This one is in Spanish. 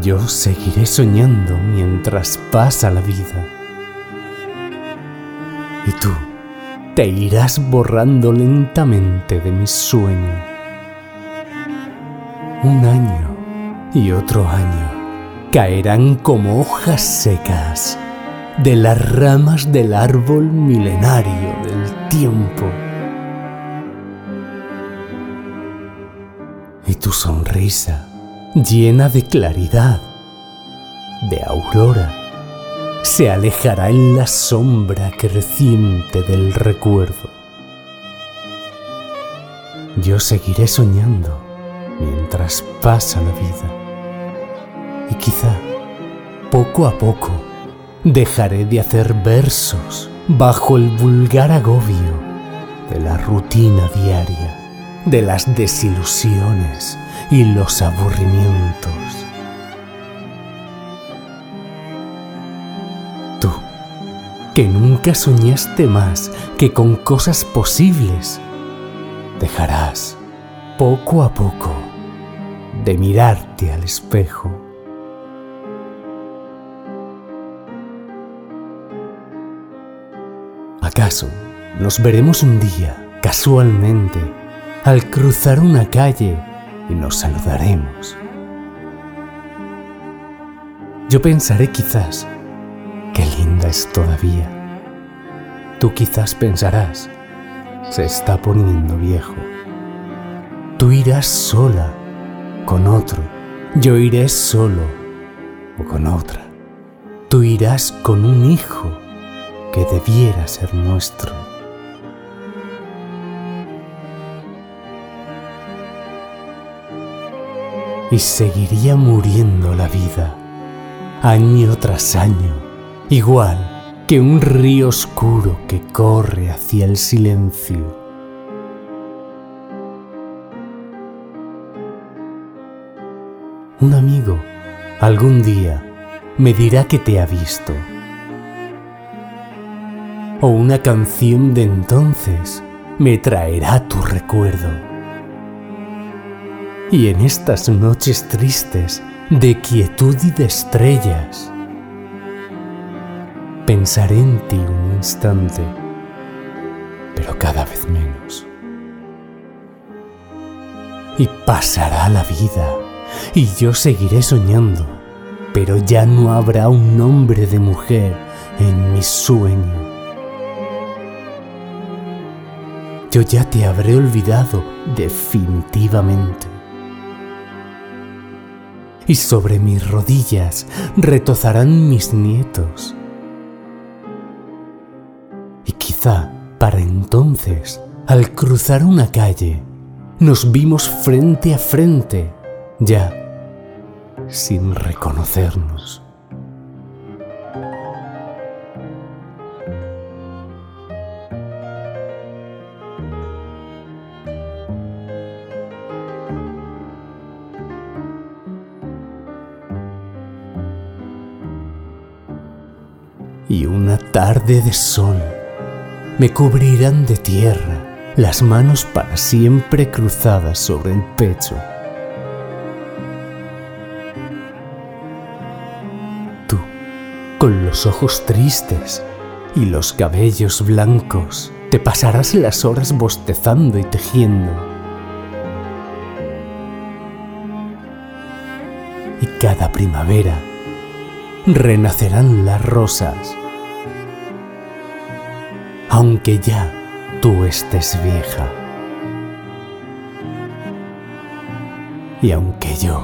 Yo seguiré soñando mientras pasa la vida. Y tú te irás borrando lentamente de mi sueño. Un año y otro año caerán como hojas secas de las ramas del árbol milenario del tiempo. Y tu sonrisa, llena de claridad, de aurora, se alejará en la sombra creciente del recuerdo. Yo seguiré soñando mientras pasa la vida. Y quizá, poco a poco, dejaré de hacer versos bajo el vulgar agobio de la rutina diaria, de las desilusiones y los aburrimientos. Tú, que nunca soñaste más que con cosas posibles, dejarás poco a poco de mirarte al espejo. ¿Acaso nos veremos un día, casualmente, al cruzar una calle y nos saludaremos? Yo pensaré quizás, qué linda es todavía. Tú quizás pensarás, se está poniendo viejo. Tú irás sola con otro, yo iré solo o con otra. Tú irás con un hijo que debiera ser nuestro. Y seguiría muriendo la vida, año tras año, igual que un río oscuro que corre hacia el silencio. Un amigo algún día me dirá que te ha visto. O una canción de entonces me traerá tu recuerdo. Y en estas noches tristes de quietud y de estrellas, pensaré en ti un instante, pero cada vez menos. Y pasará la vida y yo seguiré soñando, pero ya no habrá un nombre de mujer en mi sueño. Yo ya te habré olvidado definitivamente. Y sobre mis rodillas retozarán mis nietos. Y quizá para entonces, al cruzar una calle, nos vimos frente a frente ya sin reconocernos. Y una tarde de sol me cubrirán de tierra las manos para siempre cruzadas sobre el pecho con los ojos tristes y los cabellos blancos, te pasarás las horas bostezando y tejiendo. Y cada primavera renacerán las rosas, aunque ya tú estés vieja. Y aunque yo